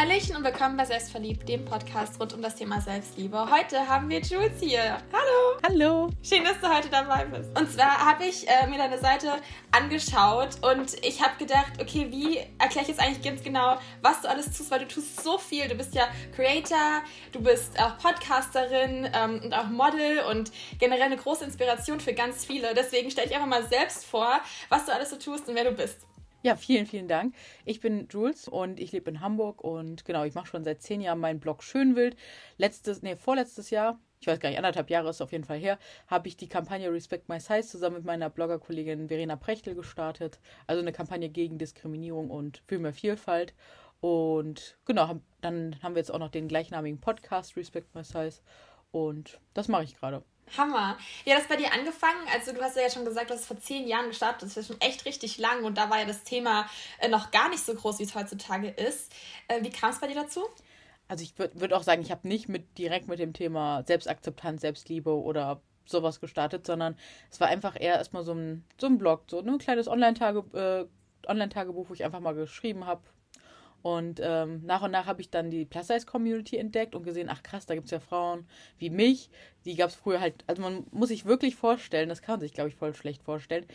Hallöchen und willkommen bei Selbstverliebt, dem Podcast rund um das Thema Selbstliebe. Heute haben wir Jules hier. Hallo. Hallo. Schön, dass du heute dabei bist. Und zwar habe ich äh, mir deine Seite angeschaut und ich habe gedacht, okay, wie erkläre ich jetzt eigentlich ganz genau, was du alles tust, weil du tust so viel. Du bist ja Creator, du bist auch Podcasterin ähm, und auch Model und generell eine große Inspiration für ganz viele. Deswegen stell dich einfach mal selbst vor, was du alles so tust und wer du bist. Ja, vielen, vielen Dank. Ich bin Jules und ich lebe in Hamburg und genau, ich mache schon seit zehn Jahren meinen Blog Schönwild. Letztes, nee, vorletztes Jahr, ich weiß gar nicht, anderthalb Jahre ist auf jeden Fall her, habe ich die Kampagne Respect My Size zusammen mit meiner Bloggerkollegin Verena Prechtel gestartet. Also eine Kampagne gegen Diskriminierung und für mehr Vielfalt. Und genau, dann haben wir jetzt auch noch den gleichnamigen Podcast Respect My Size und das mache ich gerade. Hammer. Ja, das bei dir angefangen. Also du hast ja schon gesagt, du hast vor zehn Jahren gestartet. Das ist ja schon echt richtig lang und da war ja das Thema äh, noch gar nicht so groß, wie es heutzutage ist. Äh, wie kam es bei dir dazu? Also ich würde würd auch sagen, ich habe nicht mit direkt mit dem Thema Selbstakzeptanz, Selbstliebe oder sowas gestartet, sondern es war einfach eher erstmal so ein, so ein Blog, so ein kleines Online-Tagebuch, äh, Online wo ich einfach mal geschrieben habe, und ähm, nach und nach habe ich dann die Plus-Size-Community entdeckt und gesehen, ach krass, da gibt es ja Frauen wie mich. Die gab es früher halt, also man muss sich wirklich vorstellen, das kann man sich, glaube ich, voll schlecht vorstellen.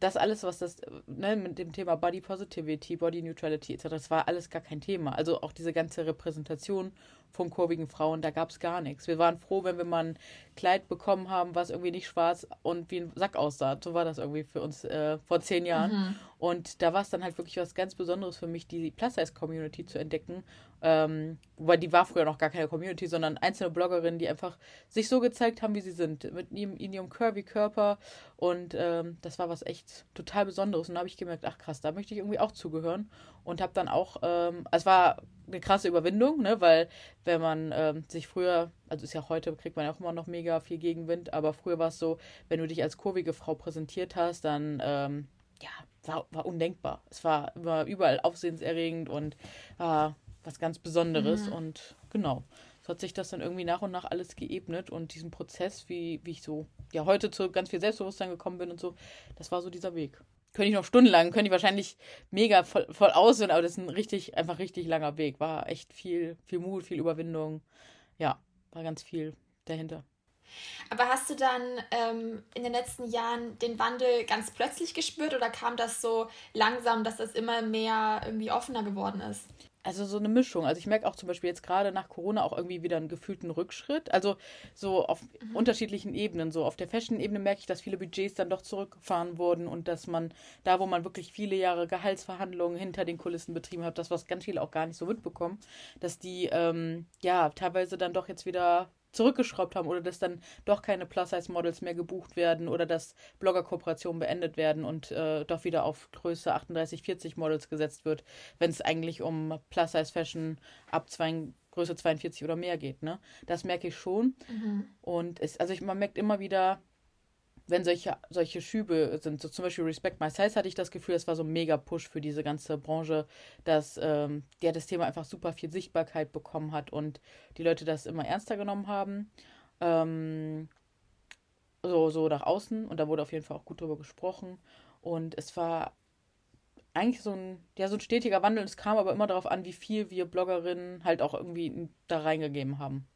Das alles, was das, ne, mit dem Thema Body Positivity, Body Neutrality etc., das war alles gar kein Thema. Also auch diese ganze Repräsentation von kurvigen Frauen, da gab es gar nichts. Wir waren froh, wenn wir mal ein Kleid bekommen haben, was irgendwie nicht schwarz und wie ein Sack aussah. So war das irgendwie für uns äh, vor zehn Jahren. Mhm. Und da war es dann halt wirklich was ganz Besonderes für mich, die Plus-Size-Community zu entdecken. Ähm, wobei die war früher noch gar keine Community, sondern einzelne Bloggerinnen, die einfach sich so gezeigt haben, wie sie sind. Mit ihrem, in ihrem Curvy-Körper. Und ähm, das war was echt total Besonderes. Und da habe ich gemerkt, ach krass, da möchte ich irgendwie auch zugehören. Und habe dann auch, ähm, es war eine krasse Überwindung, ne? weil wenn man ähm, sich früher, also ist ja heute, kriegt man ja auch immer noch mega viel Gegenwind, aber früher war es so, wenn du dich als kurvige Frau präsentiert hast, dann ähm, ja, war, war undenkbar. Es war, war überall aufsehenserregend und war was ganz Besonderes mhm. und genau. So hat sich das dann irgendwie nach und nach alles geebnet und diesen Prozess, wie, wie ich so ja heute zu ganz viel Selbstbewusstsein gekommen bin und so, das war so dieser Weg könnte ich noch stundenlang, könnte ich wahrscheinlich mega voll, voll aussehen, aber das ist ein richtig, einfach richtig langer Weg. War echt viel, viel Mut, viel Überwindung. Ja, war ganz viel dahinter. Aber hast du dann ähm, in den letzten Jahren den Wandel ganz plötzlich gespürt oder kam das so langsam, dass das immer mehr irgendwie offener geworden ist? Also so eine Mischung. Also ich merke auch zum Beispiel jetzt gerade nach Corona auch irgendwie wieder einen gefühlten Rückschritt. Also so auf mhm. unterschiedlichen Ebenen. So auf der Fashion-Ebene merke ich, dass viele Budgets dann doch zurückgefahren wurden und dass man da, wo man wirklich viele Jahre Gehaltsverhandlungen hinter den Kulissen betrieben hat, das was ganz viele auch gar nicht so mitbekommen, dass die ähm, ja teilweise dann doch jetzt wieder zurückgeschraubt haben oder dass dann doch keine Plus-Size-Models mehr gebucht werden oder dass Blogger-Kooperationen beendet werden und äh, doch wieder auf Größe 38, 40 Models gesetzt wird, wenn es eigentlich um Plus-Size-Fashion ab zwei, Größe 42 oder mehr geht. Ne? Das merke ich schon. Mhm. Und es, also ich, man merkt immer wieder, wenn solche, solche Schübe sind, so zum Beispiel Respect My Size, hatte ich das Gefühl, es war so ein mega Push für diese ganze Branche, dass ähm, ja, das Thema einfach super viel Sichtbarkeit bekommen hat und die Leute das immer ernster genommen haben. Ähm, so, so nach außen und da wurde auf jeden Fall auch gut drüber gesprochen. Und es war eigentlich so ein, ja, so ein stetiger Wandel. Es kam aber immer darauf an, wie viel wir Bloggerinnen halt auch irgendwie da reingegeben haben.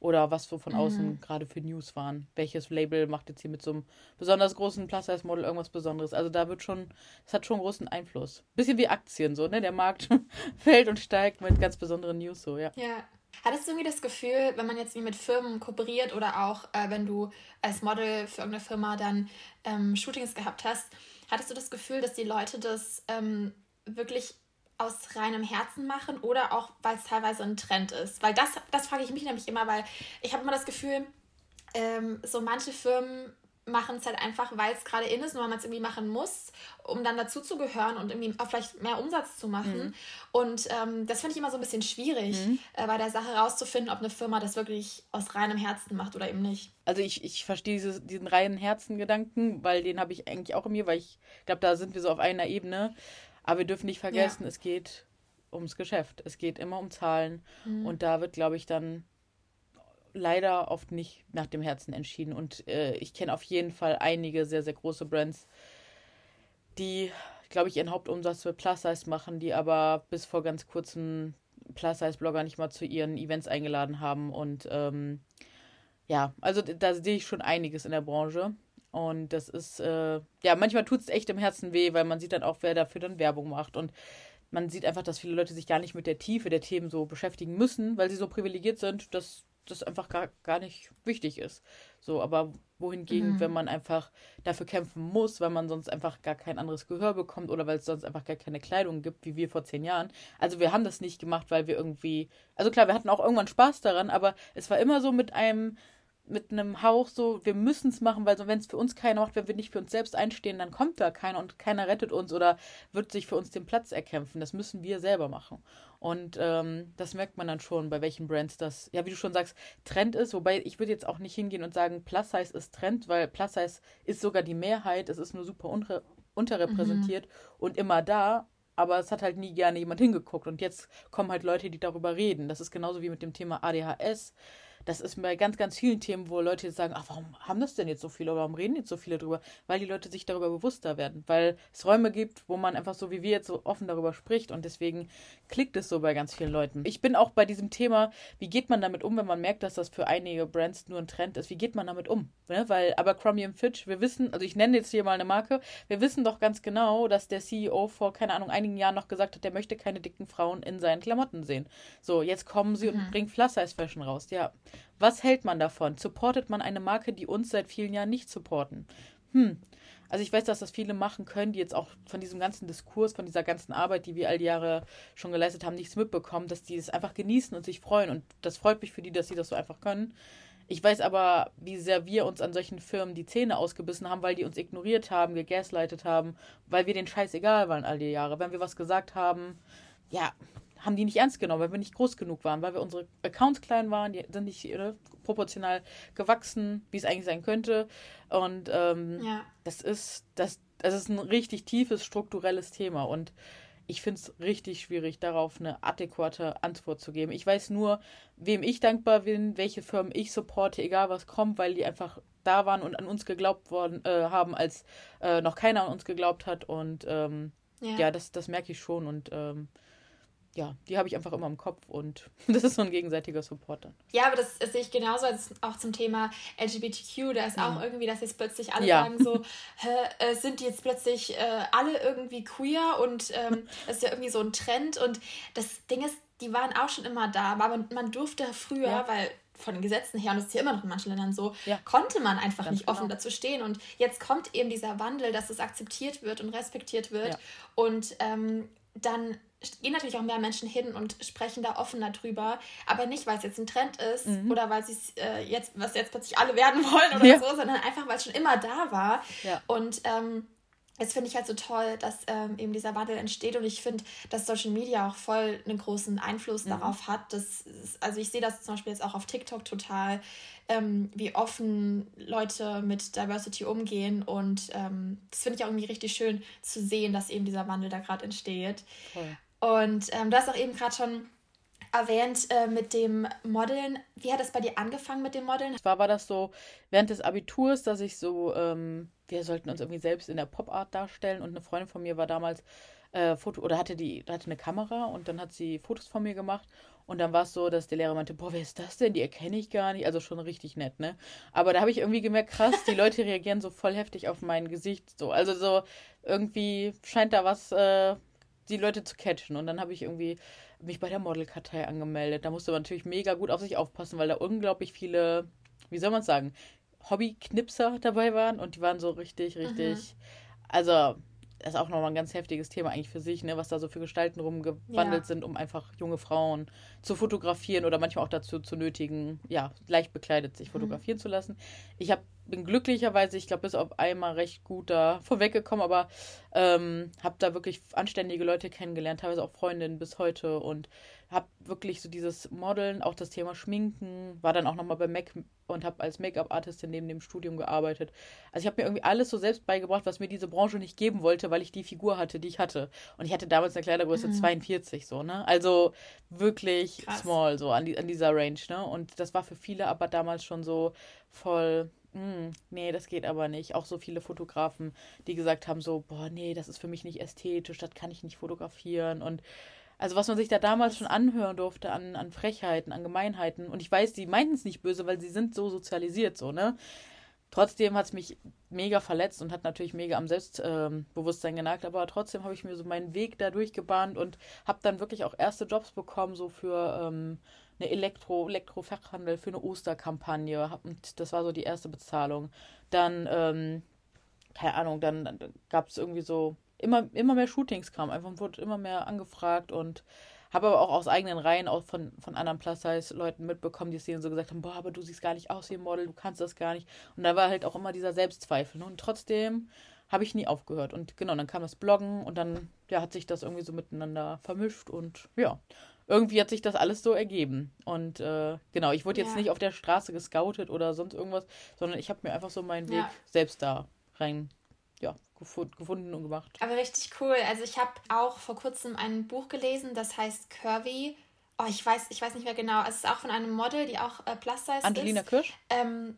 Oder was so von außen mhm. gerade für News waren. Welches Label macht jetzt hier mit so einem besonders großen Plus-Size-Model irgendwas Besonderes? Also da wird schon, es hat schon großen Einfluss. Bisschen wie Aktien so, ne? Der Markt fällt und steigt mit ganz besonderen News so, ja. Ja. Hattest du irgendwie das Gefühl, wenn man jetzt mit Firmen kooperiert oder auch äh, wenn du als Model für irgendeine Firma dann ähm, Shootings gehabt hast, hattest du das Gefühl, dass die Leute das ähm, wirklich aus reinem Herzen machen oder auch, weil es teilweise ein Trend ist. Weil das, das frage ich mich nämlich immer, weil ich habe immer das Gefühl, ähm, so manche Firmen machen es halt einfach, weil es gerade in ist und weil man es irgendwie machen muss, um dann dazu zu gehören und irgendwie auch vielleicht mehr Umsatz zu machen. Mhm. Und ähm, das finde ich immer so ein bisschen schwierig, mhm. äh, bei der Sache rauszufinden, ob eine Firma das wirklich aus reinem Herzen macht oder eben nicht. Also ich, ich verstehe dieses, diesen reinen Herzen-Gedanken, weil den habe ich eigentlich auch in mir, weil ich glaube, da sind wir so auf einer Ebene. Aber wir dürfen nicht vergessen, ja. es geht ums Geschäft. Es geht immer um Zahlen. Mhm. Und da wird, glaube ich, dann leider oft nicht nach dem Herzen entschieden. Und äh, ich kenne auf jeden Fall einige sehr, sehr große Brands, die, glaube ich, ihren Hauptumsatz für Plus-Size machen, die aber bis vor ganz kurzem Plus-Size-Blogger nicht mal zu ihren Events eingeladen haben. Und ähm, ja, also da sehe ich schon einiges in der Branche. Und das ist, äh, ja, manchmal tut es echt im Herzen weh, weil man sieht dann auch, wer dafür dann Werbung macht. Und man sieht einfach, dass viele Leute sich gar nicht mit der Tiefe der Themen so beschäftigen müssen, weil sie so privilegiert sind, dass das einfach gar, gar nicht wichtig ist. So, aber wohingegen, mhm. wenn man einfach dafür kämpfen muss, weil man sonst einfach gar kein anderes Gehör bekommt oder weil es sonst einfach gar keine Kleidung gibt, wie wir vor zehn Jahren. Also wir haben das nicht gemacht, weil wir irgendwie, also klar, wir hatten auch irgendwann Spaß daran, aber es war immer so mit einem, mit einem Hauch so, wir müssen es machen, weil so, wenn es für uns keiner macht, wenn wir nicht für uns selbst einstehen, dann kommt da keiner und keiner rettet uns oder wird sich für uns den Platz erkämpfen. Das müssen wir selber machen. Und ähm, das merkt man dann schon, bei welchen Brands das, ja, wie du schon sagst, Trend ist. Wobei ich würde jetzt auch nicht hingehen und sagen, Plus Size ist Trend, weil Plus Size ist sogar die Mehrheit. Es ist nur super unre unterrepräsentiert mhm. und immer da. Aber es hat halt nie gerne jemand hingeguckt. Und jetzt kommen halt Leute, die darüber reden. Das ist genauso wie mit dem Thema ADHS das ist bei ganz, ganz vielen Themen, wo Leute jetzt sagen, ach, warum haben das denn jetzt so viele oder warum reden jetzt so viele drüber? Weil die Leute sich darüber bewusster werden, weil es Räume gibt, wo man einfach so wie wir jetzt so offen darüber spricht und deswegen klickt es so bei ganz vielen Leuten. Ich bin auch bei diesem Thema, wie geht man damit um, wenn man merkt, dass das für einige Brands nur ein Trend ist? Wie geht man damit um? Ne? Weil Abercrombie Fitch, wir wissen, also ich nenne jetzt hier mal eine Marke, wir wissen doch ganz genau, dass der CEO vor, keine Ahnung, einigen Jahren noch gesagt hat, der möchte keine dicken Frauen in seinen Klamotten sehen. So, jetzt kommen sie mhm. und bringen Plus-Size-Fashion raus. Ja, was hält man davon? Supportet man eine Marke, die uns seit vielen Jahren nicht supporten? Hm. Also ich weiß, dass das viele machen können, die jetzt auch von diesem ganzen Diskurs, von dieser ganzen Arbeit, die wir all die Jahre schon geleistet haben, nichts mitbekommen, dass die es einfach genießen und sich freuen. Und das freut mich für die, dass sie das so einfach können. Ich weiß aber, wie sehr wir uns an solchen Firmen die Zähne ausgebissen haben, weil die uns ignoriert haben, gegaslightet haben, weil wir den Scheiß egal waren all die Jahre. Wenn wir was gesagt haben, ja, haben die nicht ernst genommen, weil wir nicht groß genug waren, weil wir unsere Accounts klein waren, die sind nicht ne, proportional gewachsen, wie es eigentlich sein könnte. Und ähm, ja. das ist, das, das ist ein richtig tiefes strukturelles Thema und ich finde es richtig schwierig, darauf eine adäquate Antwort zu geben. Ich weiß nur, wem ich dankbar bin, welche Firmen ich supporte, egal was kommt, weil die einfach da waren und an uns geglaubt worden äh, haben, als äh, noch keiner an uns geglaubt hat. Und ähm, ja. ja, das, das merke ich schon. Und ähm, ja, die habe ich einfach immer im Kopf und das ist so ein gegenseitiger Support dann. Ja, aber das, das sehe ich genauso als auch zum Thema LGBTQ. Da ist mhm. auch irgendwie, dass jetzt plötzlich alle ja. sagen so, äh, sind die jetzt plötzlich äh, alle irgendwie queer und ähm, das ist ja irgendwie so ein Trend und das Ding ist, die waren auch schon immer da, aber man, man durfte früher, ja. weil von den Gesetzen her, und das ist ja immer noch in manchen Ländern so, ja. konnte man einfach Ganz nicht genau. offen dazu stehen. Und jetzt kommt eben dieser Wandel, dass es akzeptiert wird und respektiert wird. Und ähm, dann gehen natürlich auch mehr Menschen hin und sprechen da offener drüber, aber nicht, weil es jetzt ein Trend ist mhm. oder weil sie es äh, jetzt, was jetzt plötzlich alle werden wollen oder ja. so, sondern einfach, weil es schon immer da war. Ja. Und ähm, das finde ich halt so toll, dass ähm, eben dieser Wandel entsteht und ich finde, dass Social Media auch voll einen großen Einfluss mhm. darauf hat. Das ist, also ich sehe das zum Beispiel jetzt auch auf TikTok total, ähm, wie offen Leute mit Diversity umgehen und ähm, das finde ich auch irgendwie richtig schön zu sehen, dass eben dieser Wandel da gerade entsteht. Voll. Und ähm, du hast auch eben gerade schon erwähnt äh, mit dem Modeln. Wie hat es bei dir angefangen mit dem Modeln? Zwar war das so während des Abiturs, dass ich so, ähm, wir sollten uns irgendwie selbst in der Pop-Art darstellen und eine Freundin von mir war damals äh, Foto oder hatte die hatte eine Kamera und dann hat sie Fotos von mir gemacht und dann war es so, dass der Lehrer meinte, boah, wer ist das denn? Die erkenne ich gar nicht. Also schon richtig nett, ne? Aber da habe ich irgendwie gemerkt, krass, die Leute reagieren so voll heftig auf mein Gesicht. So, also so irgendwie scheint da was äh, die Leute zu catchen. Und dann habe ich irgendwie mich bei der Modelkartei angemeldet. Da musste man natürlich mega gut auf sich aufpassen, weil da unglaublich viele, wie soll man es sagen, Hobby-Knipser dabei waren und die waren so richtig, richtig. Mhm. Also, das ist auch nochmal ein ganz heftiges Thema eigentlich für sich, ne, was da so für Gestalten rumgewandelt ja. sind, um einfach junge Frauen zu fotografieren oder manchmal auch dazu zu nötigen, ja, leicht bekleidet sich mhm. fotografieren mhm. zu lassen. Ich habe bin glücklicherweise, ich glaube, bis auf einmal recht gut da vorweggekommen, aber ähm, habe da wirklich anständige Leute kennengelernt, teilweise auch Freundinnen bis heute und habe wirklich so dieses Modeln, auch das Thema Schminken, war dann auch nochmal bei Mac und habe als Make-up-Artistin neben dem Studium gearbeitet. Also ich habe mir irgendwie alles so selbst beigebracht, was mir diese Branche nicht geben wollte, weil ich die Figur hatte, die ich hatte. Und ich hatte damals eine Kleidergröße mhm. 42, so, ne? Also wirklich Krass. small, so an, die, an dieser Range, ne? Und das war für viele aber damals schon so voll hm, nee, das geht aber nicht. Auch so viele Fotografen, die gesagt haben so, boah, nee, das ist für mich nicht ästhetisch, das kann ich nicht fotografieren und Also was man sich da damals schon anhören durfte an, an Frechheiten, an Gemeinheiten. Und ich weiß, die meinten es nicht böse, weil sie sind so sozialisiert, so, ne? Trotzdem hat es mich mega verletzt und hat natürlich mega am Selbstbewusstsein ähm, genagt, aber trotzdem habe ich mir so meinen Weg da durchgebahnt und habe dann wirklich auch erste Jobs bekommen, so für ähm, eine Elektro, Elektrofachhandel, für eine Osterkampagne. Und das war so die erste Bezahlung. Dann, ähm, keine Ahnung, dann, dann gab es irgendwie so immer, immer mehr Shootings kam, einfach wurde immer mehr angefragt und habe aber auch aus eigenen Reihen, auch von, von anderen Plus-Size-Leuten mitbekommen, die es denen so gesagt haben, boah, aber du siehst gar nicht aus wie ein Model, du kannst das gar nicht. Und da war halt auch immer dieser Selbstzweifel. Ne? Und trotzdem habe ich nie aufgehört. Und genau, dann kam das Bloggen und dann ja, hat sich das irgendwie so miteinander vermischt und ja, irgendwie hat sich das alles so ergeben. Und äh, genau, ich wurde jetzt ja. nicht auf der Straße gescoutet oder sonst irgendwas, sondern ich habe mir einfach so meinen Weg ja. selbst da rein gefunden und gemacht. Aber richtig cool. Also ich habe auch vor kurzem ein Buch gelesen, das heißt Curvy. Oh, ich weiß, ich weiß nicht mehr genau. Es ist auch von einem Model, die auch äh, Plus Size Angelina ist. Kirsch? Ähm,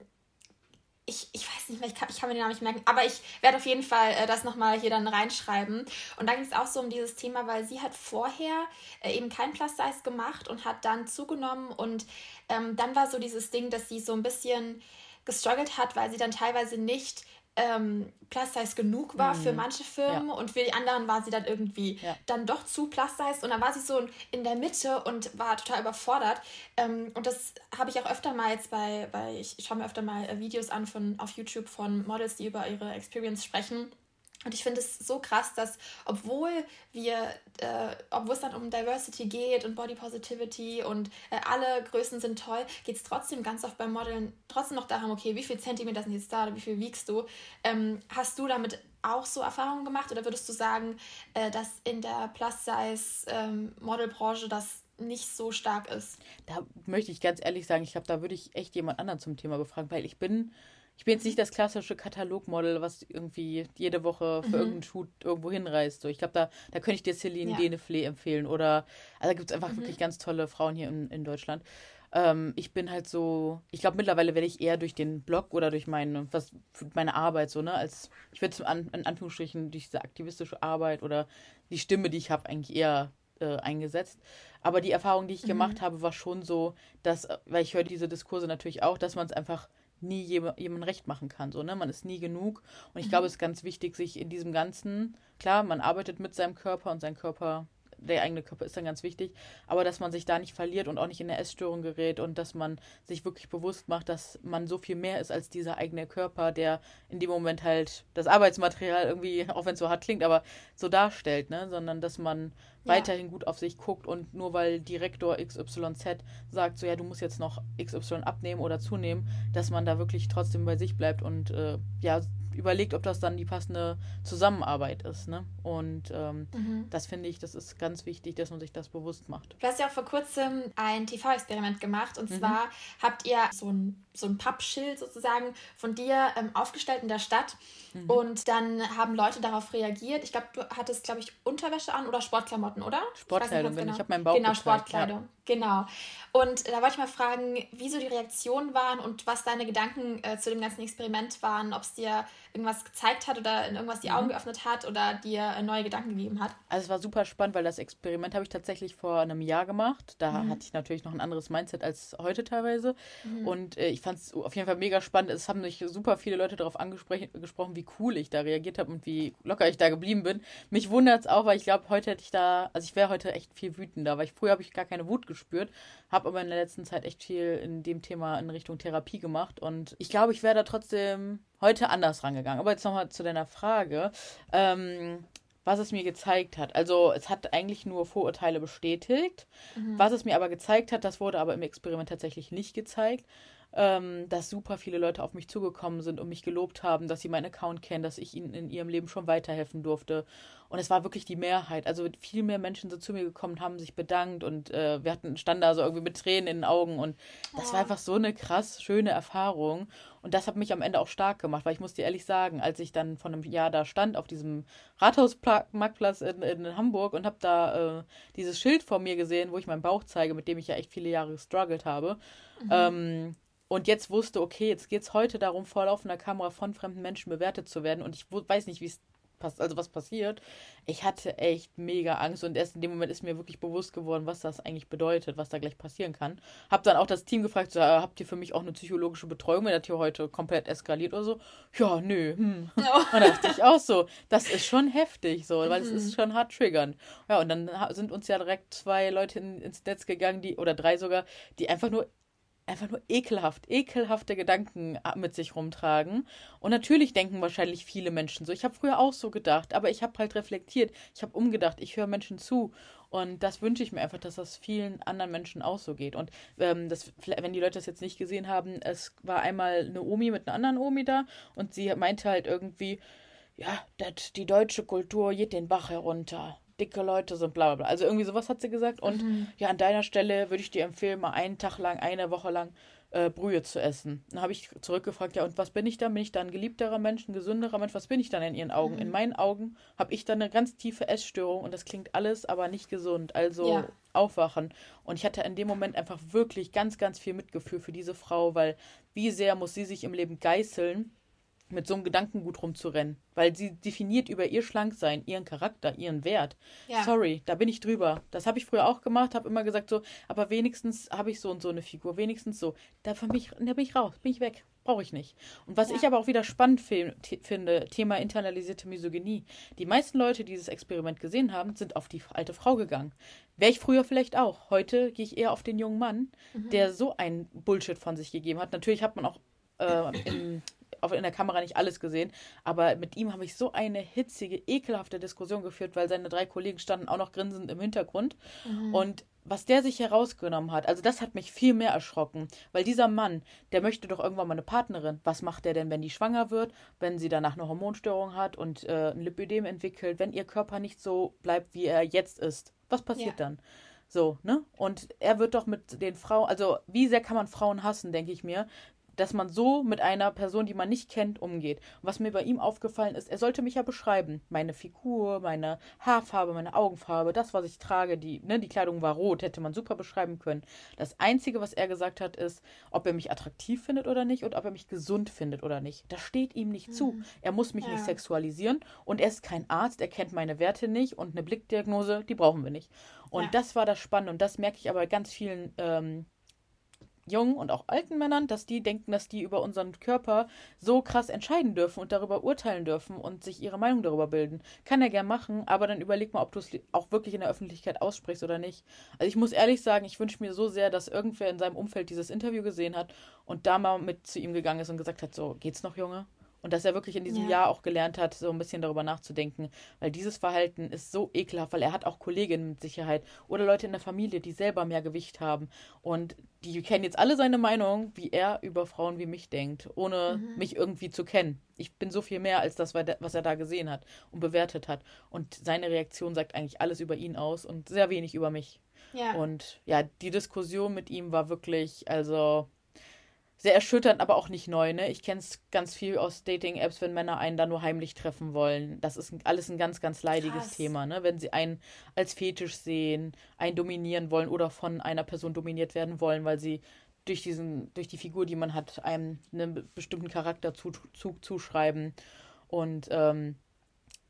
ich, ich weiß nicht mehr, ich kann, ich kann mir den Namen nicht merken, aber ich werde auf jeden Fall äh, das nochmal hier dann reinschreiben. Und da ging es auch so um dieses Thema, weil sie hat vorher äh, eben kein Plus Size gemacht und hat dann zugenommen und ähm, dann war so dieses Ding, dass sie so ein bisschen gestruggelt hat, weil sie dann teilweise nicht ähm, Plus-Size genug war mhm. für manche Firmen ja. und für die anderen war sie dann irgendwie ja. dann doch zu Plus-Size und dann war sie so in der Mitte und war total überfordert. Ähm, und das habe ich auch öfter mal jetzt bei, bei ich, schaue mir öfter mal äh, Videos an von, auf YouTube von Models, die über ihre Experience sprechen. Und ich finde es so krass, dass obwohl wir, äh, obwohl es dann um Diversity geht und Body Positivity und äh, alle Größen sind toll, geht es trotzdem ganz oft beim Modeln trotzdem noch darum, okay, wie viel Zentimeter sind jetzt da oder wie viel wiegst du? Ähm, hast du damit auch so Erfahrungen gemacht oder würdest du sagen, äh, dass in der Plus-Size-Modelbranche ähm, das nicht so stark ist? Da möchte ich ganz ehrlich sagen, ich glaube, da würde ich echt jemand anderen zum Thema befragen, weil ich bin ich bin jetzt nicht das klassische Katalogmodel, was irgendwie jede Woche für mhm. irgendeinen Shoot irgendwo hinreist. So, ich glaube, da, da könnte ich dir Celine ja. Deneflee empfehlen. Oder, also da gibt es einfach mhm. wirklich ganz tolle Frauen hier in, in Deutschland. Ähm, ich bin halt so, ich glaube, mittlerweile werde ich eher durch den Blog oder durch meine, was, meine Arbeit so, ne, als, ich werde an, in Anführungsstrichen durch diese aktivistische Arbeit oder die Stimme, die ich habe, eigentlich eher äh, eingesetzt. Aber die Erfahrung, die ich mhm. gemacht habe, war schon so, dass, weil ich höre diese Diskurse natürlich auch, dass man es einfach nie jemandem recht machen kann. So, ne? Man ist nie genug. Und ich mhm. glaube, es ist ganz wichtig, sich in diesem Ganzen, klar, man arbeitet mit seinem Körper und sein Körper der eigene Körper ist dann ganz wichtig, aber dass man sich da nicht verliert und auch nicht in eine Essstörung gerät und dass man sich wirklich bewusst macht, dass man so viel mehr ist als dieser eigene Körper, der in dem Moment halt das Arbeitsmaterial irgendwie, auch wenn es so hart klingt, aber so darstellt, ne? sondern dass man ja. weiterhin gut auf sich guckt und nur weil Direktor XYZ sagt, so ja, du musst jetzt noch XY abnehmen oder zunehmen, dass man da wirklich trotzdem bei sich bleibt und äh, ja, überlegt, ob das dann die passende Zusammenarbeit ist. Ne? Und ähm, mhm. das finde ich, das ist ganz wichtig, dass man sich das bewusst macht. Du hast ja auch vor kurzem ein TV-Experiment gemacht und mhm. zwar habt ihr so ein, so ein Pappschild sozusagen von dir ähm, aufgestellt in der Stadt mhm. und dann haben Leute darauf reagiert. Ich glaube, du hattest, glaube ich, Unterwäsche an oder Sportklamotten, oder? Sportkleidung, ich, genau. ich habe meinen Bauch Genau, gezeigt, Sportkleidung. Ja. Genau. Und da wollte ich mal fragen, wieso die Reaktionen waren und was deine Gedanken äh, zu dem ganzen Experiment waren, ob es dir irgendwas gezeigt hat oder in irgendwas die Augen mhm. geöffnet hat oder dir neue Gedanken gegeben hat. Also es war super spannend, weil das Experiment habe ich tatsächlich vor einem Jahr gemacht. Da mhm. hatte ich natürlich noch ein anderes Mindset als heute teilweise. Mhm. Und äh, ich fand es auf jeden Fall mega spannend. Es haben mich super viele Leute darauf angesprochen, wie cool ich da reagiert habe und wie locker ich da geblieben bin. Mich wundert es auch, weil ich glaube, heute hätte ich da, also ich wäre heute echt viel wütender, weil ich früher habe ich gar keine Wut gespürt, habe aber in der letzten Zeit echt viel in dem Thema in Richtung Therapie gemacht. Und ich glaube, ich wäre da trotzdem heute anders rangegangen. Aber jetzt nochmal zu deiner Frage. Ähm, was es mir gezeigt hat. Also es hat eigentlich nur Vorurteile bestätigt. Mhm. Was es mir aber gezeigt hat, das wurde aber im Experiment tatsächlich nicht gezeigt ähm, dass super viele Leute auf mich zugekommen sind und mich gelobt haben, dass sie meinen Account kennen, dass ich ihnen in ihrem Leben schon weiterhelfen durfte. Und es war wirklich die Mehrheit. Also viel mehr Menschen sind zu mir gekommen, haben sich bedankt und äh, wir hatten standen da so irgendwie mit Tränen in den Augen und das ja. war einfach so eine krass schöne Erfahrung. Und das hat mich am Ende auch stark gemacht, weil ich muss dir ehrlich sagen, als ich dann vor einem Jahr da stand auf diesem Rathausmarktplatz in, in Hamburg und habe da äh, dieses Schild vor mir gesehen, wo ich meinen Bauch zeige, mit dem ich ja echt viele Jahre gestruggelt habe. Mhm. Ähm, und jetzt wusste, okay, jetzt geht es heute darum, vor laufender Kamera von fremden Menschen bewertet zu werden. Und ich weiß nicht, wie es also was passiert. Ich hatte echt mega Angst und erst in dem Moment ist mir wirklich bewusst geworden, was das eigentlich bedeutet, was da gleich passieren kann. Hab dann auch das Team gefragt, so, habt ihr für mich auch eine psychologische Betreuung, wenn das hier heute komplett eskaliert oder so? Ja, nö. Hm. Oh. Und da dachte ich auch so, das ist schon heftig, so, weil es ist mhm. schon hart triggernd. Ja, und dann sind uns ja direkt zwei Leute in, ins Netz gegangen, die, oder drei sogar, die einfach nur einfach nur ekelhaft, ekelhafte Gedanken äh, mit sich rumtragen. Und natürlich denken wahrscheinlich viele Menschen so. Ich habe früher auch so gedacht, aber ich habe halt reflektiert, ich habe umgedacht, ich höre Menschen zu. Und das wünsche ich mir einfach, dass das vielen anderen Menschen auch so geht. Und ähm, das, wenn die Leute das jetzt nicht gesehen haben, es war einmal eine Omi mit einer anderen Omi da und sie meinte halt irgendwie, ja, dat, die deutsche Kultur geht den Bach herunter dicke Leute sind, bla bla bla. Also irgendwie sowas hat sie gesagt. Und mhm. ja, an deiner Stelle würde ich dir empfehlen, mal einen Tag lang, eine Woche lang äh, Brühe zu essen. Dann habe ich zurückgefragt, ja, und was bin ich dann? Bin ich dann ein geliebterer Mensch, ein gesünderer Mensch? Was bin ich dann in ihren Augen? Mhm. In meinen Augen habe ich dann eine ganz tiefe Essstörung und das klingt alles aber nicht gesund. Also ja. aufwachen. Und ich hatte in dem Moment einfach wirklich ganz, ganz viel Mitgefühl für diese Frau, weil wie sehr muss sie sich im Leben geißeln, mit so einem Gedankengut rumzurennen, weil sie definiert über ihr Schlanksein, ihren Charakter, ihren Wert. Ja. Sorry, da bin ich drüber. Das habe ich früher auch gemacht, habe immer gesagt so, aber wenigstens habe ich so und so eine Figur, wenigstens so. Da, für mich, da bin ich raus, bin ich weg, brauche ich nicht. Und was ja. ich aber auch wieder spannend finde, Thema internalisierte Misogynie. Die meisten Leute, die dieses Experiment gesehen haben, sind auf die alte Frau gegangen. Wäre ich früher vielleicht auch. Heute gehe ich eher auf den jungen Mann, mhm. der so ein Bullshit von sich gegeben hat. Natürlich hat man auch äh, im auf, in der Kamera nicht alles gesehen, aber mit ihm habe ich so eine hitzige, ekelhafte Diskussion geführt, weil seine drei Kollegen standen auch noch grinsend im Hintergrund. Mhm. Und was der sich herausgenommen hat, also das hat mich viel mehr erschrocken, weil dieser Mann, der möchte doch irgendwann mal eine Partnerin. Was macht der denn, wenn die schwanger wird, wenn sie danach eine Hormonstörung hat und äh, ein Lipödem entwickelt, wenn ihr Körper nicht so bleibt, wie er jetzt ist? Was passiert ja. dann? So, ne? Und er wird doch mit den Frauen, also wie sehr kann man Frauen hassen, denke ich mir, dass man so mit einer Person, die man nicht kennt, umgeht. Und was mir bei ihm aufgefallen ist, er sollte mich ja beschreiben. Meine Figur, meine Haarfarbe, meine Augenfarbe, das, was ich trage, die, ne, die Kleidung war rot, hätte man super beschreiben können. Das Einzige, was er gesagt hat, ist, ob er mich attraktiv findet oder nicht und ob er mich gesund findet oder nicht. Das steht ihm nicht mhm. zu. Er muss mich ja. nicht sexualisieren und er ist kein Arzt, er kennt meine Werte nicht und eine Blickdiagnose, die brauchen wir nicht. Und ja. das war das Spannende und das merke ich aber ganz vielen ähm, jungen und auch alten Männern, dass die denken, dass die über unseren Körper so krass entscheiden dürfen und darüber urteilen dürfen und sich ihre Meinung darüber bilden. Kann er gern machen, aber dann überleg mal, ob du es auch wirklich in der Öffentlichkeit aussprichst oder nicht. Also ich muss ehrlich sagen, ich wünsche mir so sehr, dass irgendwer in seinem Umfeld dieses Interview gesehen hat und da mal mit zu ihm gegangen ist und gesagt hat, so, geht's noch, Junge? Und dass er wirklich in diesem ja. Jahr auch gelernt hat, so ein bisschen darüber nachzudenken. Weil dieses Verhalten ist so ekelhaft, weil er hat auch Kolleginnen mit Sicherheit oder Leute in der Familie, die selber mehr Gewicht haben. Und die kennen jetzt alle seine Meinung, wie er über Frauen wie mich denkt, ohne mhm. mich irgendwie zu kennen. Ich bin so viel mehr als das, was er da gesehen hat und bewertet hat. Und seine Reaktion sagt eigentlich alles über ihn aus und sehr wenig über mich. Ja. Und ja, die Diskussion mit ihm war wirklich, also sehr erschütternd, aber auch nicht neu. Ne? Ich kenne es ganz viel aus Dating-Apps, wenn Männer einen da nur heimlich treffen wollen. Das ist alles ein ganz, ganz leidiges Krass. Thema. Ne? Wenn sie einen als Fetisch sehen, einen dominieren wollen oder von einer Person dominiert werden wollen, weil sie durch, diesen, durch die Figur, die man hat, einem einen bestimmten Charakterzug zuschreiben. Und ähm,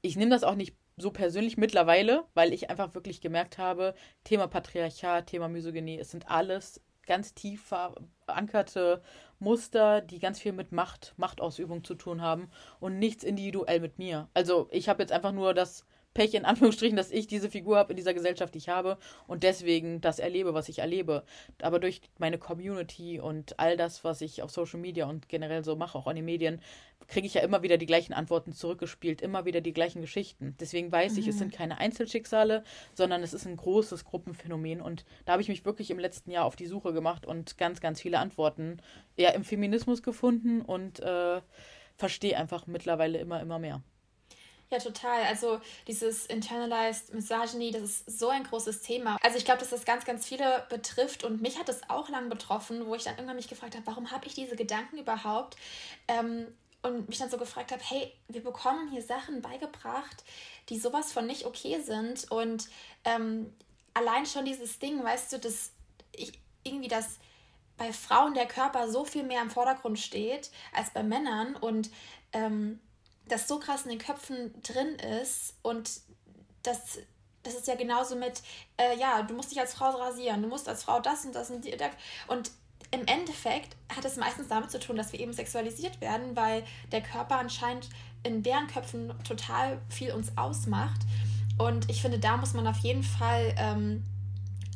ich nehme das auch nicht so persönlich mittlerweile, weil ich einfach wirklich gemerkt habe, Thema Patriarchat, Thema Misogynie, es sind alles ganz tief verankerte Muster, die ganz viel mit Macht, Machtausübung zu tun haben und nichts individuell mit mir. Also ich habe jetzt einfach nur das Pech in Anführungsstrichen, dass ich diese Figur habe in dieser Gesellschaft, die ich habe und deswegen das erlebe, was ich erlebe. Aber durch meine Community und all das, was ich auf Social Media und generell so mache, auch an den Medien, kriege ich ja immer wieder die gleichen Antworten zurückgespielt, immer wieder die gleichen Geschichten. Deswegen weiß ich, es sind mhm. keine Einzelschicksale, sondern es ist ein großes Gruppenphänomen und da habe ich mich wirklich im letzten Jahr auf die Suche gemacht und ganz, ganz viele Antworten eher im Feminismus gefunden und äh, verstehe einfach mittlerweile immer, immer mehr. Ja, total. Also dieses Internalized Misogyny, das ist so ein großes Thema. Also ich glaube, dass das ganz, ganz viele betrifft und mich hat es auch lang betroffen, wo ich dann irgendwann mich gefragt habe, warum habe ich diese Gedanken überhaupt? Ähm, und mich dann so gefragt habe, hey, wir bekommen hier Sachen beigebracht, die sowas von nicht okay sind und ähm, allein schon dieses Ding, weißt du, dass ich irgendwie das bei Frauen der Körper so viel mehr im Vordergrund steht als bei Männern und ähm, das so krass in den Köpfen drin ist und das, das ist ja genauso mit, äh, ja, du musst dich als Frau rasieren, du musst als Frau das und das und die, und im Endeffekt hat es meistens damit zu tun, dass wir eben sexualisiert werden, weil der Körper anscheinend in deren Köpfen total viel uns ausmacht. Und ich finde, da muss man auf jeden Fall ähm,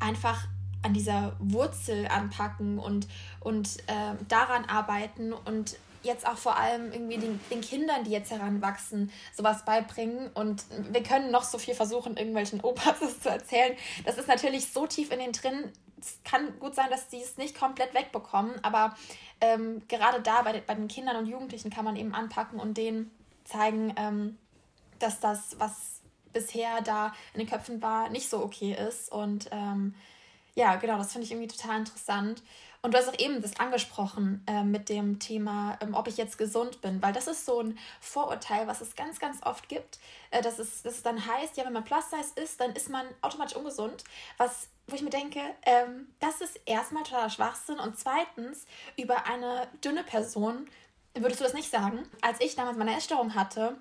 einfach an dieser Wurzel anpacken und, und äh, daran arbeiten und jetzt auch vor allem irgendwie den, den, Kindern, die jetzt heranwachsen, sowas beibringen. Und wir können noch so viel versuchen, irgendwelchen Opas das zu erzählen. Das ist natürlich so tief in den drin. Es kann gut sein, dass sie es nicht komplett wegbekommen, aber ähm, gerade da bei, bei den Kindern und Jugendlichen kann man eben anpacken und denen zeigen, ähm, dass das, was bisher da in den Köpfen war, nicht so okay ist. Und ähm, ja, genau, das finde ich irgendwie total interessant. Und du hast auch eben das angesprochen äh, mit dem Thema, ähm, ob ich jetzt gesund bin, weil das ist so ein Vorurteil, was es ganz, ganz oft gibt, äh, dass, es, dass es dann heißt, ja, wenn man Plus Size ist, dann ist man automatisch ungesund, was wo ich mir denke, ähm, das ist erstmal totaler Schwachsinn und zweitens über eine dünne Person würdest du das nicht sagen. Als ich damals meine Essstörung hatte,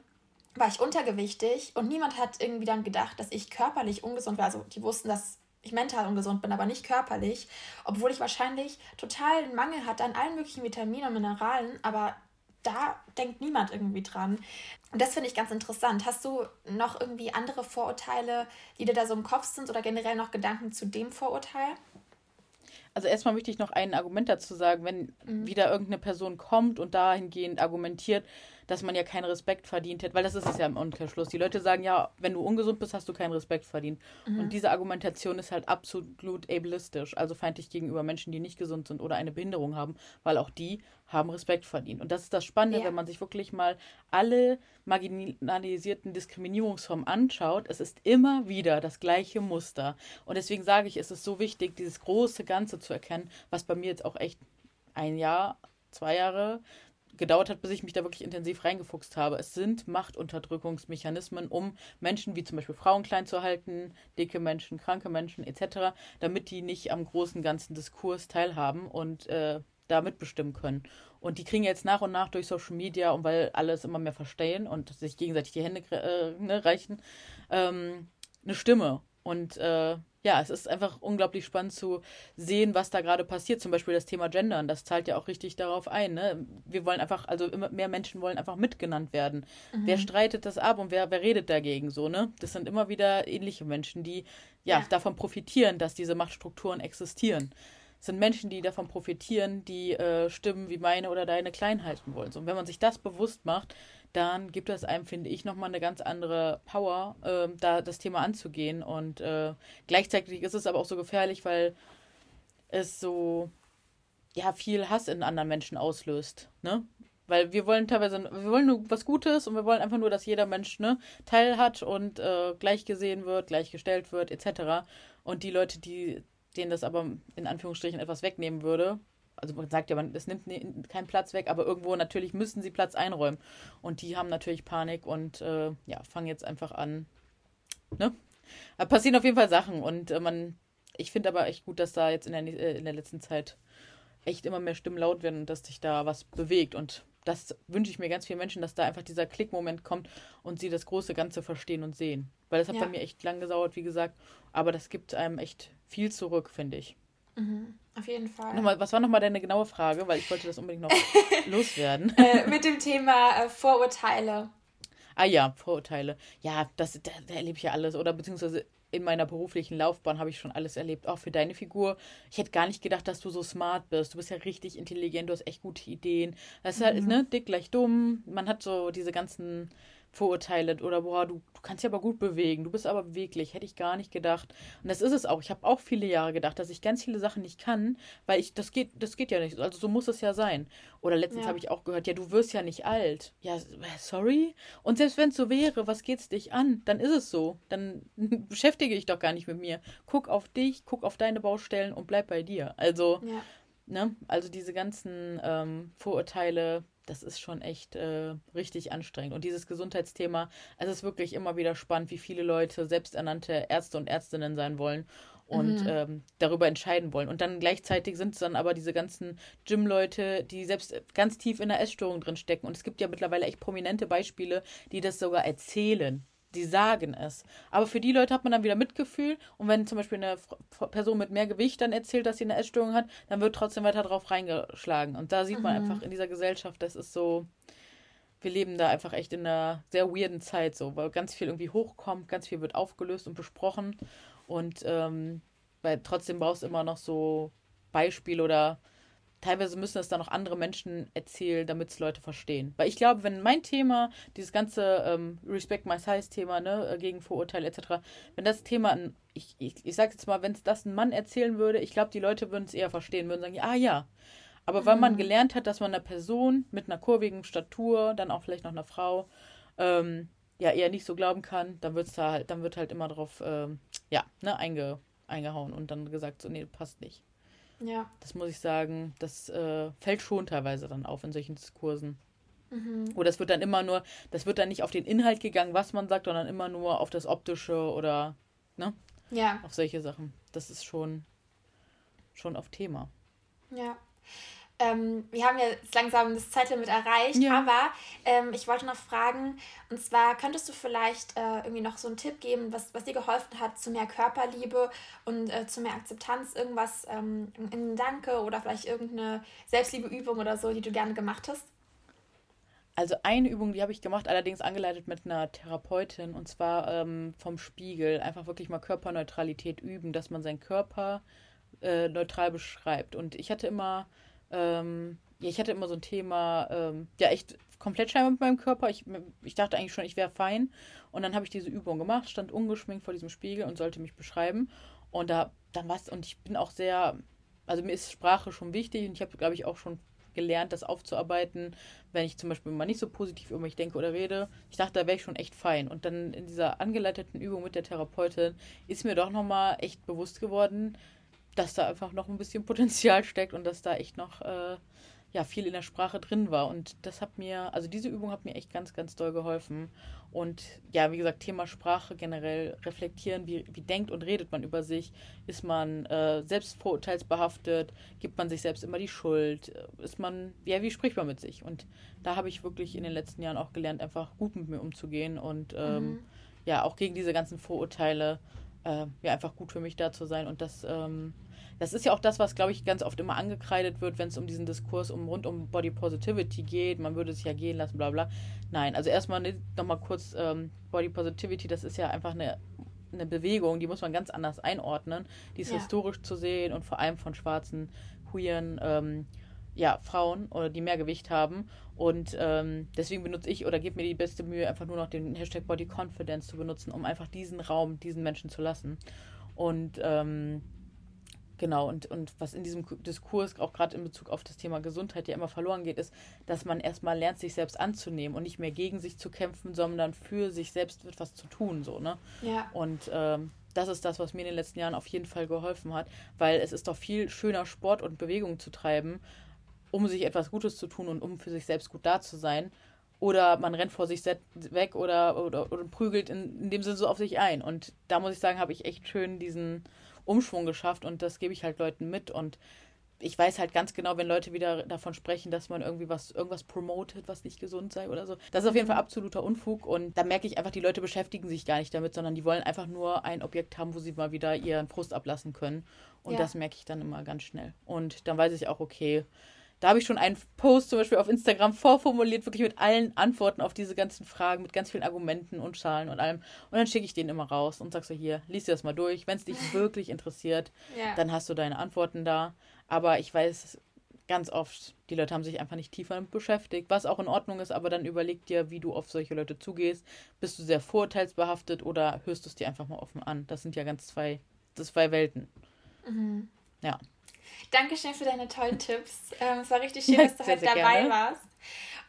war ich untergewichtig und niemand hat irgendwie dann gedacht, dass ich körperlich ungesund war. Also die wussten, dass ich mental ungesund bin, aber nicht körperlich, obwohl ich wahrscheinlich total einen Mangel hatte an allen möglichen Vitaminen und Mineralen, aber da denkt niemand irgendwie dran. Und das finde ich ganz interessant. Hast du noch irgendwie andere Vorurteile, die dir da so im Kopf sind oder generell noch Gedanken zu dem Vorurteil? Also erstmal möchte ich noch ein Argument dazu sagen, wenn mhm. wieder irgendeine Person kommt und dahingehend argumentiert, dass man ja keinen Respekt verdient hätte, weil das ist es ja im Umkehrschluss. Die Leute sagen ja, wenn du ungesund bist, hast du keinen Respekt verdient. Mhm. Und diese Argumentation ist halt absolut ableistisch, also feindlich gegenüber Menschen, die nicht gesund sind oder eine Behinderung haben, weil auch die haben Respekt verdient. Und das ist das Spannende, ja. wenn man sich wirklich mal alle marginalisierten Diskriminierungsformen anschaut. Es ist immer wieder das gleiche Muster. Und deswegen sage ich, es ist so wichtig, dieses große Ganze zu erkennen, was bei mir jetzt auch echt ein Jahr, zwei Jahre gedauert hat, bis ich mich da wirklich intensiv reingefuchst habe. Es sind Machtunterdrückungsmechanismen, um Menschen wie zum Beispiel Frauen klein zu halten, dicke Menschen, kranke Menschen etc., damit die nicht am großen ganzen Diskurs teilhaben und äh, da mitbestimmen können. Und die kriegen jetzt nach und nach durch Social Media und weil alles immer mehr verstehen und sich gegenseitig die Hände äh, ne, reichen, ähm, eine Stimme. Und äh, ja, es ist einfach unglaublich spannend zu sehen, was da gerade passiert. Zum Beispiel das Thema Gendern, das zahlt ja auch richtig darauf ein. Ne? Wir wollen einfach, also immer mehr Menschen wollen einfach mitgenannt werden. Mhm. Wer streitet das ab und wer, wer redet dagegen so, ne? Das sind immer wieder ähnliche Menschen, die ja, ja. davon profitieren, dass diese Machtstrukturen existieren. Es sind Menschen, die davon profitieren, die äh, Stimmen wie meine oder deine klein halten wollen. So, und wenn man sich das bewusst macht, dann gibt es einem, finde ich, nochmal eine ganz andere Power, äh, da das Thema anzugehen. Und äh, gleichzeitig ist es aber auch so gefährlich, weil es so ja viel Hass in anderen Menschen auslöst, ne? Weil wir wollen teilweise, wir wollen nur was Gutes und wir wollen einfach nur, dass jeder Mensch ne, Teil hat und äh, gleich gesehen wird, gleichgestellt wird, etc. Und die Leute, die denen das aber in Anführungsstrichen etwas wegnehmen würde, also man sagt ja, man, es nimmt keinen Platz weg, aber irgendwo natürlich müssen sie Platz einräumen. Und die haben natürlich Panik und äh, ja, fangen jetzt einfach an. Ne? Da passieren auf jeden Fall Sachen und äh, man, ich finde aber echt gut, dass da jetzt in der, äh, in der letzten Zeit echt immer mehr Stimmen laut werden und dass sich da was bewegt. Und das wünsche ich mir ganz vielen Menschen, dass da einfach dieser Klickmoment kommt und sie das große Ganze verstehen und sehen. Weil das hat ja. bei mir echt lang gedauert, wie gesagt. Aber das gibt einem echt viel zurück, finde ich. Mhm, auf jeden Fall. Nochmal, was war nochmal deine genaue Frage? Weil ich wollte das unbedingt noch loswerden. Äh, mit dem Thema äh, Vorurteile. Ah ja, Vorurteile. Ja, das, da, da erlebe ich ja alles. Oder beziehungsweise in meiner beruflichen Laufbahn habe ich schon alles erlebt. Auch für deine Figur. Ich hätte gar nicht gedacht, dass du so smart bist. Du bist ja richtig intelligent, du hast echt gute Ideen. Das ist halt, mhm. ne, dick gleich dumm. Man hat so diese ganzen Vorurteile oder boah, du, du kannst dich aber gut bewegen, du bist aber beweglich, hätte ich gar nicht gedacht. Und das ist es auch. Ich habe auch viele Jahre gedacht, dass ich ganz viele Sachen nicht kann, weil ich, das geht, das geht ja nicht. Also so muss es ja sein. Oder letztens ja. habe ich auch gehört, ja, du wirst ja nicht alt. Ja, sorry. Und selbst wenn es so wäre, was geht's dich an? Dann ist es so. Dann beschäftige ich doch gar nicht mit mir. Guck auf dich, guck auf deine Baustellen und bleib bei dir. Also, ja. Ne, also diese ganzen ähm, Vorurteile, das ist schon echt äh, richtig anstrengend. Und dieses Gesundheitsthema, es ist wirklich immer wieder spannend, wie viele Leute selbsternannte Ärzte und Ärztinnen sein wollen und mhm. ähm, darüber entscheiden wollen. Und dann gleichzeitig sind es dann aber diese ganzen Gym-Leute, die selbst ganz tief in der Essstörung drin stecken. Und es gibt ja mittlerweile echt prominente Beispiele, die das sogar erzählen. Die sagen es. Aber für die Leute hat man dann wieder Mitgefühl. Und wenn zum Beispiel eine Person mit mehr Gewicht dann erzählt, dass sie eine Essstörung hat, dann wird trotzdem weiter drauf reingeschlagen. Und da sieht man mhm. einfach in dieser Gesellschaft, das ist so, wir leben da einfach echt in einer sehr weirden Zeit, so, weil ganz viel irgendwie hochkommt, ganz viel wird aufgelöst und besprochen. Und ähm, weil trotzdem brauchst du immer noch so Beispiele oder teilweise müssen es dann noch andere Menschen erzählen, damit es Leute verstehen. Weil ich glaube, wenn mein Thema, dieses ganze ähm, Respect My Size-Thema, ne, äh, gegen Vorurteile etc., wenn das Thema, ich, ich, ich sag jetzt mal, wenn es das ein Mann erzählen würde, ich glaube, die Leute würden es eher verstehen, würden sagen, ah ja. Aber weil man mhm. gelernt hat, dass man einer Person mit einer kurvigen Statur, dann auch vielleicht noch einer Frau, ähm, ja eher nicht so glauben kann, dann wird's da halt, dann wird halt immer drauf, ähm, ja, ne, einge, eingehauen und dann gesagt, so, nee, passt nicht. Ja. Das muss ich sagen, das äh, fällt schon teilweise dann auf in solchen Diskursen. Mhm. Oder es wird dann immer nur, das wird dann nicht auf den Inhalt gegangen, was man sagt, sondern immer nur auf das Optische oder, ne? Ja. Auf solche Sachen. Das ist schon, schon auf Thema. Ja. Ähm, wir haben jetzt langsam das Zeitlimit erreicht, ja. aber ähm, ich wollte noch fragen, und zwar könntest du vielleicht äh, irgendwie noch so einen Tipp geben, was, was dir geholfen hat zu mehr Körperliebe und äh, zu mehr Akzeptanz, irgendwas, ähm, ein Danke oder vielleicht irgendeine Selbstliebeübung oder so, die du gerne gemacht hast? Also eine Übung, die habe ich gemacht, allerdings angeleitet mit einer Therapeutin, und zwar ähm, vom Spiegel. Einfach wirklich mal Körperneutralität üben, dass man seinen Körper äh, neutral beschreibt. Und ich hatte immer ähm, ja, ich hatte immer so ein Thema, ähm, ja, echt komplett scheinbar mit meinem Körper. Ich, ich dachte eigentlich schon, ich wäre fein. Und dann habe ich diese Übung gemacht, stand ungeschminkt vor diesem Spiegel und sollte mich beschreiben. Und da, dann was, und ich bin auch sehr, also mir ist Sprache schon wichtig und ich habe, glaube ich, auch schon gelernt, das aufzuarbeiten, wenn ich zum Beispiel mal nicht so positiv über mich denke oder rede. Ich dachte, da wäre ich schon echt fein. Und dann in dieser angeleiteten Übung mit der Therapeutin ist mir doch nochmal echt bewusst geworden, dass da einfach noch ein bisschen Potenzial steckt und dass da echt noch äh, ja, viel in der Sprache drin war. Und das hat mir, also diese Übung hat mir echt ganz, ganz doll geholfen. Und ja, wie gesagt, Thema Sprache generell reflektieren, wie, wie denkt und redet man über sich? Ist man äh, selbst vorurteilsbehaftet? Gibt man sich selbst immer die Schuld? Ist man, ja, wie spricht man mit sich? Und da habe ich wirklich in den letzten Jahren auch gelernt, einfach gut mit mir umzugehen und ähm, mhm. ja, auch gegen diese ganzen Vorurteile äh, ja, einfach gut für mich da zu sein. Und das, ähm, das ist ja auch das, was, glaube ich, ganz oft immer angekreidet wird, wenn es um diesen Diskurs um rund um Body Positivity geht. Man würde sich ja gehen lassen, bla bla. Nein, also erstmal ne, nochmal kurz ähm, Body Positivity, das ist ja einfach eine, eine Bewegung, die muss man ganz anders einordnen. Die ist ja. historisch zu sehen und vor allem von schwarzen, queeren, ähm, ja, Frauen oder die mehr Gewicht haben. Und ähm, deswegen benutze ich oder gebe mir die beste Mühe, einfach nur noch den Hashtag Body Confidence zu benutzen, um einfach diesen Raum diesen Menschen zu lassen. Und ähm, genau, und, und was in diesem Diskurs auch gerade in Bezug auf das Thema Gesundheit ja immer verloren geht, ist, dass man erstmal lernt, sich selbst anzunehmen und nicht mehr gegen sich zu kämpfen, sondern für sich selbst etwas zu tun. So, ne? Ja. Und ähm, das ist das, was mir in den letzten Jahren auf jeden Fall geholfen hat, weil es ist doch viel schöner, Sport und Bewegung zu treiben, um sich etwas Gutes zu tun und um für sich selbst gut da zu sein. Oder man rennt vor sich weg oder, oder, oder prügelt in, in dem Sinne so auf sich ein. Und da muss ich sagen, habe ich echt schön diesen Umschwung geschafft und das gebe ich halt Leuten mit. Und ich weiß halt ganz genau, wenn Leute wieder davon sprechen, dass man irgendwie was, irgendwas promotet, was nicht gesund sei oder so. Das ist auf jeden Fall absoluter Unfug und da merke ich einfach, die Leute beschäftigen sich gar nicht damit, sondern die wollen einfach nur ein Objekt haben, wo sie mal wieder ihren Frust ablassen können. Und ja. das merke ich dann immer ganz schnell. Und dann weiß ich auch, okay, da habe ich schon einen Post zum Beispiel auf Instagram vorformuliert, wirklich mit allen Antworten auf diese ganzen Fragen, mit ganz vielen Argumenten und Zahlen und allem. Und dann schicke ich den immer raus und sage so, hier, lies dir das mal durch. Wenn es dich wirklich interessiert, ja. dann hast du deine Antworten da. Aber ich weiß ganz oft, die Leute haben sich einfach nicht tiefer damit beschäftigt, was auch in Ordnung ist, aber dann überleg dir, wie du auf solche Leute zugehst. Bist du sehr vorurteilsbehaftet oder hörst du es dir einfach mal offen an? Das sind ja ganz zwei, das zwei Welten. Mhm. Ja. Dankeschön für deine tollen Tipps. Ähm, es war richtig schön, dass du heute dabei gerne. warst.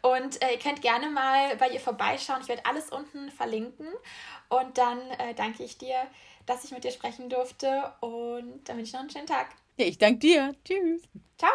Und äh, ihr könnt gerne mal bei ihr vorbeischauen. Ich werde alles unten verlinken. Und dann äh, danke ich dir, dass ich mit dir sprechen durfte. Und dann wünsche ich noch einen schönen Tag. Ja, ich danke dir. Tschüss. Ciao.